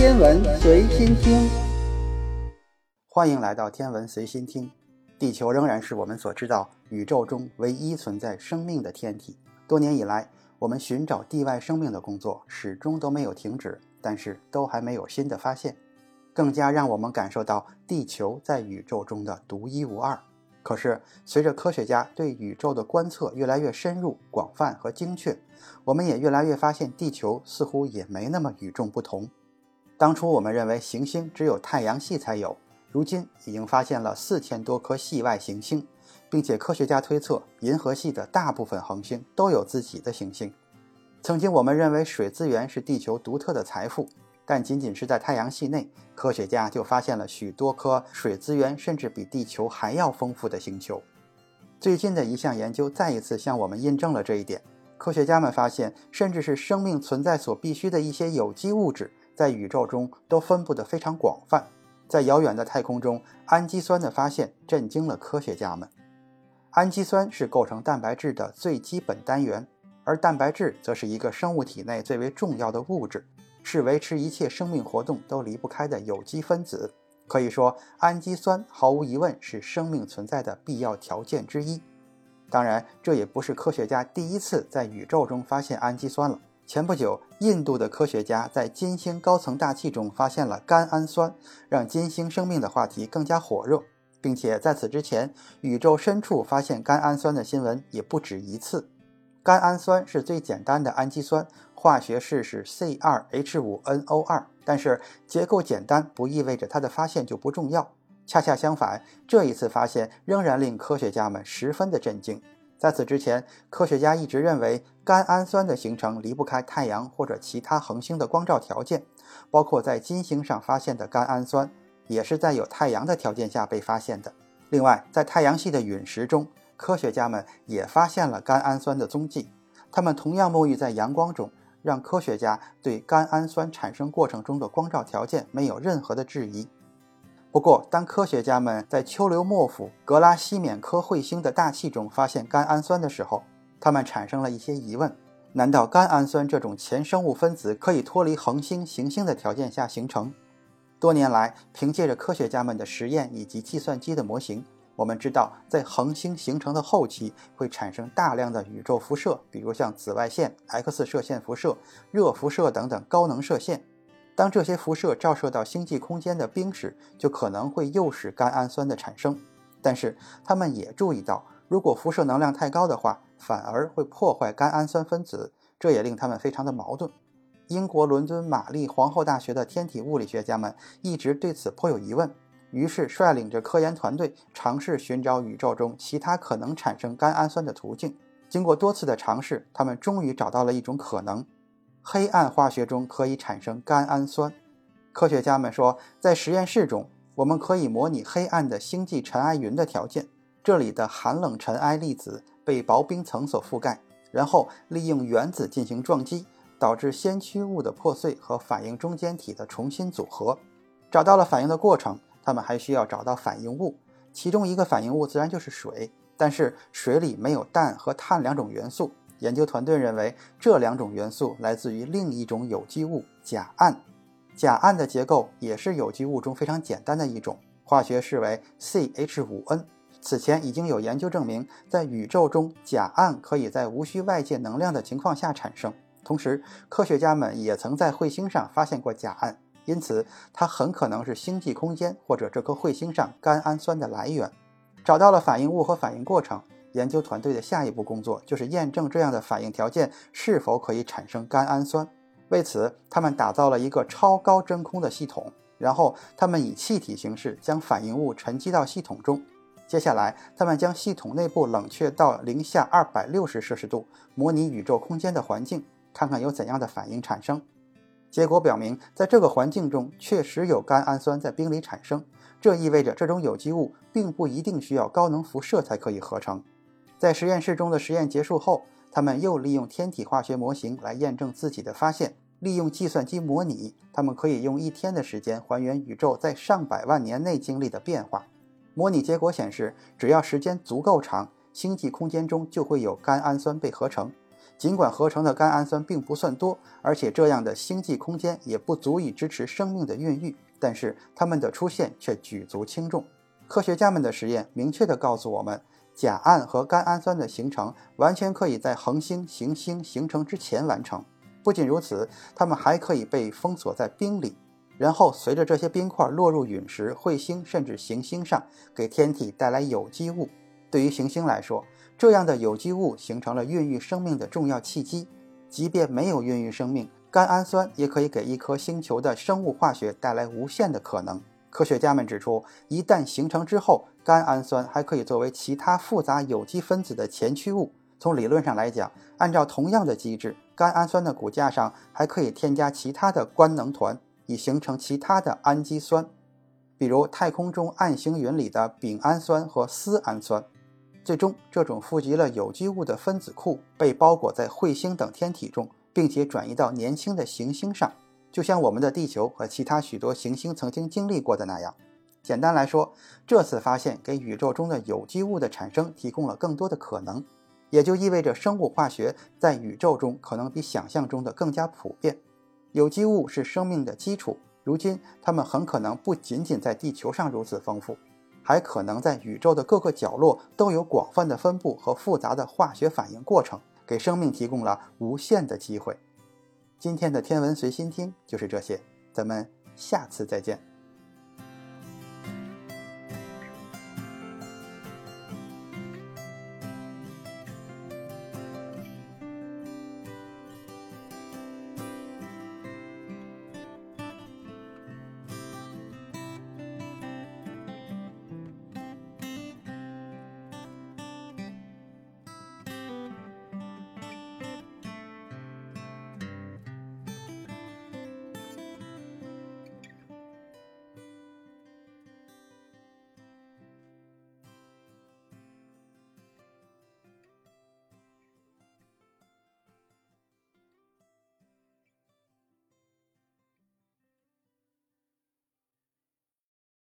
天文随心听，欢迎来到天文随心听。地球仍然是我们所知道宇宙中唯一存在生命的天体。多年以来，我们寻找地外生命的工作始终都没有停止，但是都还没有新的发现，更加让我们感受到地球在宇宙中的独一无二。可是，随着科学家对宇宙的观测越来越深入、广泛和精确，我们也越来越发现地球似乎也没那么与众不同。当初我们认为行星只有太阳系才有，如今已经发现了四千多颗系外行星，并且科学家推测，银河系的大部分恒星都有自己的行星。曾经我们认为水资源是地球独特的财富。但仅仅是在太阳系内，科学家就发现了许多颗水资源甚至比地球还要丰富的星球。最近的一项研究再一次向我们印证了这一点。科学家们发现，甚至是生命存在所必需的一些有机物质，在宇宙中都分布得非常广泛。在遥远的太空中，氨基酸的发现震惊了科学家们。氨基酸是构成蛋白质的最基本单元，而蛋白质则是一个生物体内最为重要的物质。是维持一切生命活动都离不开的有机分子，可以说氨基酸毫无疑问是生命存在的必要条件之一。当然，这也不是科学家第一次在宇宙中发现氨基酸了。前不久，印度的科学家在金星高层大气中发现了甘氨酸，让金星生命的话题更加火热。并且在此之前，宇宙深处发现甘氨酸的新闻也不止一次。甘氨酸是最简单的氨基酸。化学式是 C2H5NO2，但是结构简单不意味着它的发现就不重要。恰恰相反，这一次发现仍然令科学家们十分的震惊。在此之前，科学家一直认为甘氨酸的形成离不开太阳或者其他恒星的光照条件，包括在金星上发现的甘氨酸，也是在有太阳的条件下被发现的。另外，在太阳系的陨石中，科学家们也发现了甘氨酸的踪迹，它们同样沐浴在阳光中。让科学家对甘氨酸产生过程中的光照条件没有任何的质疑。不过，当科学家们在丘陵莫府格拉西缅科彗星的大气中发现甘氨酸的时候，他们产生了一些疑问：难道甘氨酸这种前生物分子可以脱离恒星行星的条件下形成？多年来，凭借着科学家们的实验以及计算机的模型。我们知道，在恒星形成的后期会产生大量的宇宙辐射，比如像紫外线、X 射线辐射、热辐射等等高能射线。当这些辐射照射到星际空间的冰时，就可能会诱使甘氨酸的产生。但是他们也注意到，如果辐射能量太高的话，反而会破坏甘氨酸分子，这也令他们非常的矛盾。英国伦敦玛丽皇后大学的天体物理学家们一直对此颇有疑问。于是，率领着科研团队尝试寻找宇宙中其他可能产生甘氨酸的途径。经过多次的尝试，他们终于找到了一种可能：黑暗化学中可以产生甘氨酸。科学家们说，在实验室中，我们可以模拟黑暗的星际尘埃云的条件。这里的寒冷尘埃粒子被薄冰层所覆盖，然后利用原子进行撞击，导致先驱物的破碎和反应中间体的重新组合。找到了反应的过程。他们还需要找到反应物，其中一个反应物自然就是水，但是水里没有氮和碳两种元素。研究团队认为，这两种元素来自于另一种有机物甲胺。甲胺的结构也是有机物中非常简单的一种，化学式为 CH5N。此前已经有研究证明，在宇宙中，甲胺可以在无需外界能量的情况下产生。同时，科学家们也曾在彗星上发现过甲胺。因此，它很可能是星际空间或者这颗彗星上甘氨酸的来源。找到了反应物和反应过程，研究团队的下一步工作就是验证这样的反应条件是否可以产生甘氨酸。为此，他们打造了一个超高真空的系统，然后他们以气体形式将反应物沉积到系统中。接下来，他们将系统内部冷却到零下二百六十摄氏度，模拟宇宙空间的环境，看看有怎样的反应产生。结果表明，在这个环境中确实有甘氨酸在冰里产生，这意味着这种有机物并不一定需要高能辐射才可以合成。在实验室中的实验结束后，他们又利用天体化学模型来验证自己的发现。利用计算机模拟，他们可以用一天的时间还原宇宙在上百万年内经历的变化。模拟结果显示，只要时间足够长，星际空间中就会有甘氨酸被合成。尽管合成的甘氨酸并不算多，而且这样的星际空间也不足以支持生命的孕育，但是它们的出现却举足轻重。科学家们的实验明确地告诉我们，甲胺和甘氨酸的形成完全可以在恒星、行星形成之前完成。不仅如此，它们还可以被封锁在冰里，然后随着这些冰块落入陨石、彗星甚至行星上，给天体带来有机物。对于行星来说，这样的有机物形成了孕育生命的重要契机。即便没有孕育生命，甘氨酸也可以给一颗星球的生物化学带来无限的可能。科学家们指出，一旦形成之后，甘氨酸还可以作为其他复杂有机分子的前驱物。从理论上来讲，按照同样的机制，甘氨酸的骨架上还可以添加其他的官能团，以形成其他的氨基酸，比如太空中暗星云里的丙氨酸和丝氨酸。最终，这种富集了有机物的分子库被包裹在彗星等天体中，并且转移到年轻的行星上，就像我们的地球和其他许多行星曾经经历过的那样。简单来说，这次发现给宇宙中的有机物的产生提供了更多的可能，也就意味着生物化学在宇宙中可能比想象中的更加普遍。有机物是生命的基础，如今它们很可能不仅仅在地球上如此丰富。还可能在宇宙的各个角落都有广泛的分布和复杂的化学反应过程，给生命提供了无限的机会。今天的天文随心听就是这些，咱们下次再见。